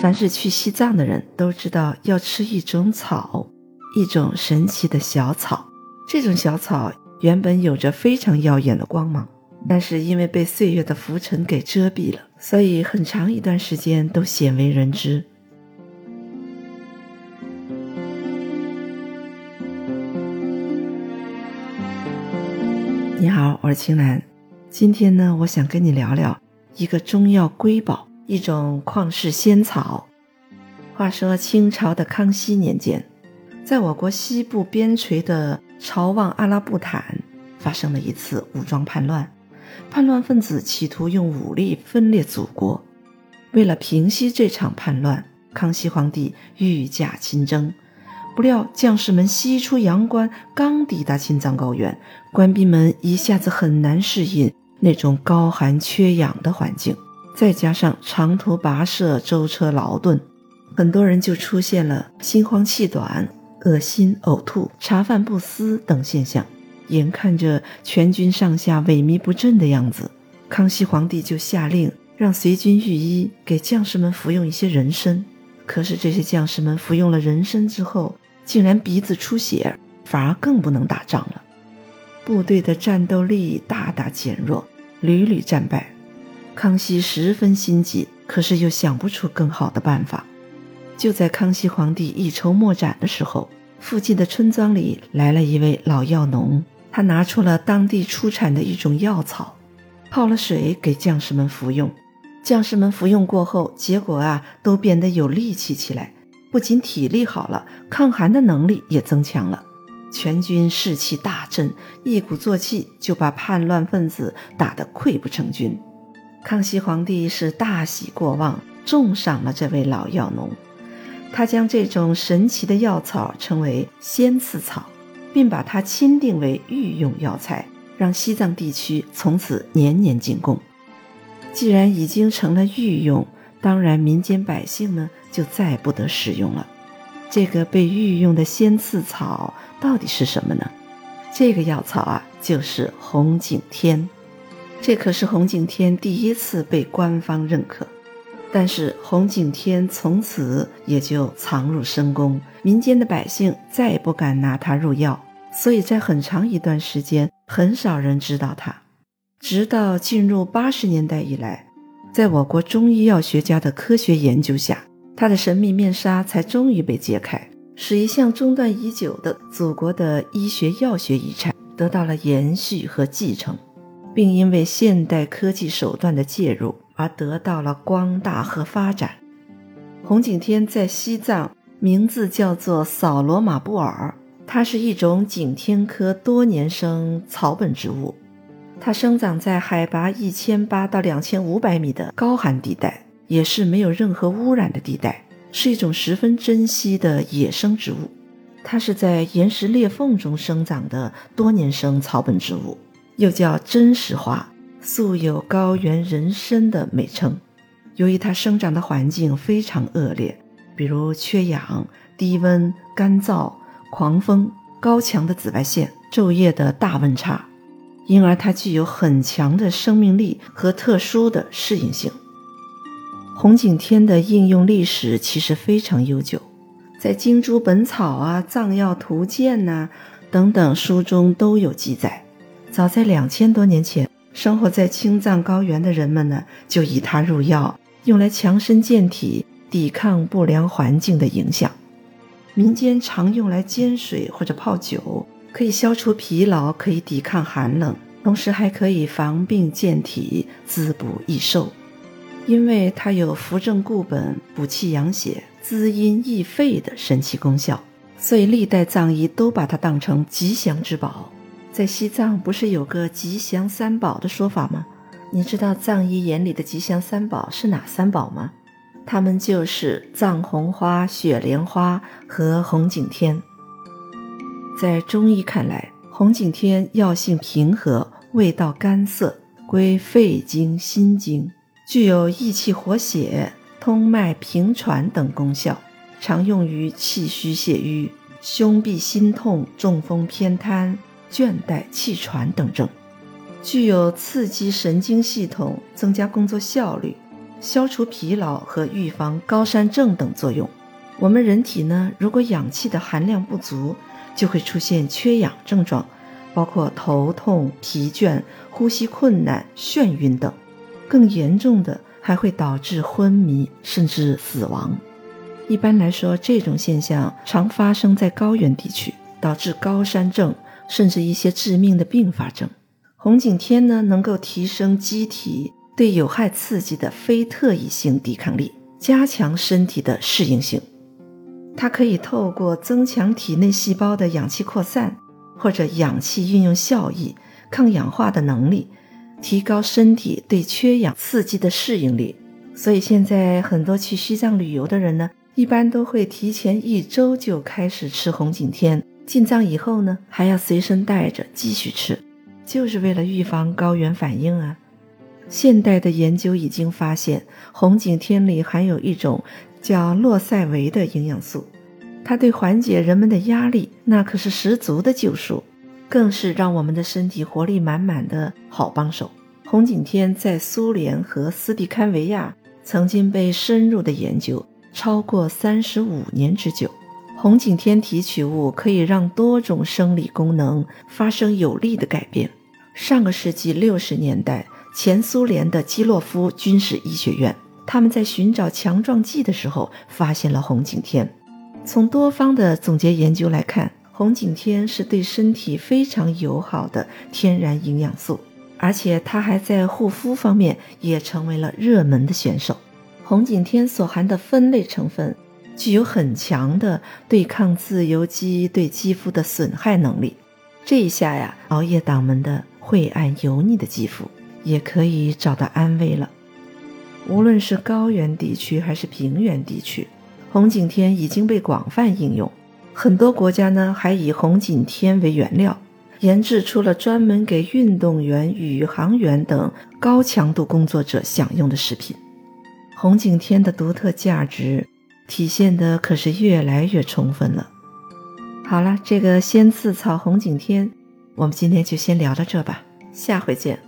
凡是去西藏的人都知道要吃一种草，一种神奇的小草。这种小草原本有着非常耀眼的光芒，但是因为被岁月的浮尘给遮蔽了，所以很长一段时间都鲜为人知。你好，我是青兰。今天呢，我想跟你聊聊一个中药瑰宝。一种旷世仙草。话说清朝的康熙年间，在我国西部边陲的朝望阿拉布坦，发生了一次武装叛乱。叛乱分子企图用武力分裂祖国。为了平息这场叛乱，康熙皇帝御驾亲征。不料将士们西出阳关，刚抵达青藏高原，官兵们一下子很难适应那种高寒缺氧的环境。再加上长途跋涉、舟车劳顿，很多人就出现了心慌气短、恶心、呕吐、茶饭不思等现象。眼看着全军上下萎靡不振的样子，康熙皇帝就下令让随军御医给将士们服用一些人参。可是这些将士们服用了人参之后，竟然鼻子出血，反而更不能打仗了。部队的战斗力大大减弱，屡屡战败。康熙十分心急，可是又想不出更好的办法。就在康熙皇帝一筹莫展的时候，附近的村庄里来了一位老药农，他拿出了当地出产的一种药草，泡了水给将士们服用。将士们服用过后，结果啊，都变得有力气起来，不仅体力好了，抗寒的能力也增强了。全军士气大振，一鼓作气就把叛乱分子打得溃不成军。康熙皇帝是大喜过望，重赏了这位老药农。他将这种神奇的药草称为仙刺草，并把它钦定为御用药材，让西藏地区从此年年进贡。既然已经成了御用，当然民间百姓呢就再不得使用了。这个被御用的仙刺草到底是什么呢？这个药草啊，就是红景天。这可是红景天第一次被官方认可，但是红景天从此也就藏入深宫，民间的百姓再也不敢拿它入药，所以在很长一段时间，很少人知道它。直到进入八十年代以来，在我国中医药学家的科学研究下，它的神秘面纱才终于被揭开，使一向中断已久的祖国的医学药学遗产得到了延续和继承。并因为现代科技手段的介入而得到了光大和发展。红景天在西藏名字叫做扫罗马布尔，它是一种景天科多年生草本植物，它生长在海拔一千八到两千五百米的高寒地带，也是没有任何污染的地带，是一种十分珍稀的野生植物。它是在岩石裂缝中生长的多年生草本植物。又叫真实花，素有“高原人参”的美称。由于它生长的环境非常恶劣，比如缺氧、低温、干燥、狂风、高强的紫外线、昼夜的大温差，因而它具有很强的生命力和特殊的适应性。红景天的应用历史其实非常悠久，在《金珠本草》啊、《藏药图鉴》呐等等书中都有记载。早在两千多年前，生活在青藏高原的人们呢，就以它入药，用来强身健体，抵抗不良环境的影响。民间常用来煎水或者泡酒，可以消除疲劳，可以抵抗寒冷，同时还可以防病健体、滋补益寿。因为它有扶正固本、补气养血、滋阴益肺的神奇功效，所以历代藏医都把它当成吉祥之宝。在西藏不是有个吉祥三宝的说法吗？你知道藏医眼里的吉祥三宝是哪三宝吗？它们就是藏红花、雪莲花和红景天。在中医看来，红景天药性平和，味道甘涩，归肺经、心经，具有益气活血、通脉平喘等功效，常用于气虚血瘀、胸痹心痛、中风偏瘫。倦怠、气喘等症，具有刺激神经系统、增加工作效率、消除疲劳和预防高山症等作用。我们人体呢，如果氧气的含量不足，就会出现缺氧症状，包括头痛、疲倦、呼吸困难、眩晕等。更严重的还会导致昏迷甚至死亡。一般来说，这种现象常发生在高原地区，导致高山症甚至一些致命的并发症。红景天呢，能够提升机体。对有害刺激的非特异性抵抗力，加强身体的适应性。它可以透过增强体内细胞的氧气扩散或者氧气运用效益、抗氧化的能力，提高身体对缺氧刺激的适应力。所以现在很多去西藏旅游的人呢，一般都会提前一周就开始吃红景天。进藏以后呢，还要随身带着继续吃，就是为了预防高原反应啊。现代的研究已经发现，红景天里含有一种叫洛塞维的营养素，它对缓解人们的压力那可是十足的救赎，更是让我们的身体活力满满的好帮手。红景天在苏联和斯蒂堪维亚曾经被深入的研究，超过三十五年之久。红景天提取物可以让多种生理功能发生有力的改变。上个世纪六十年代。前苏联的基洛夫军事医学院，他们在寻找强壮剂的时候发现了红景天。从多方的总结研究来看，红景天是对身体非常友好的天然营养素，而且它还在护肤方面也成为了热门的选手。红景天所含的酚类成分具有很强的对抗自由基对肌肤的损害能力。这一下呀，熬夜党们的晦暗油腻的肌肤。也可以找到安慰了。无论是高原地区还是平原地区，红景天已经被广泛应用。很多国家呢，还以红景天为原料，研制出了专门给运动员、宇航员等高强度工作者享用的食品。红景天的独特价值体现的可是越来越充分了。好了，这个仙赐草红景天，我们今天就先聊到这吧，下回见。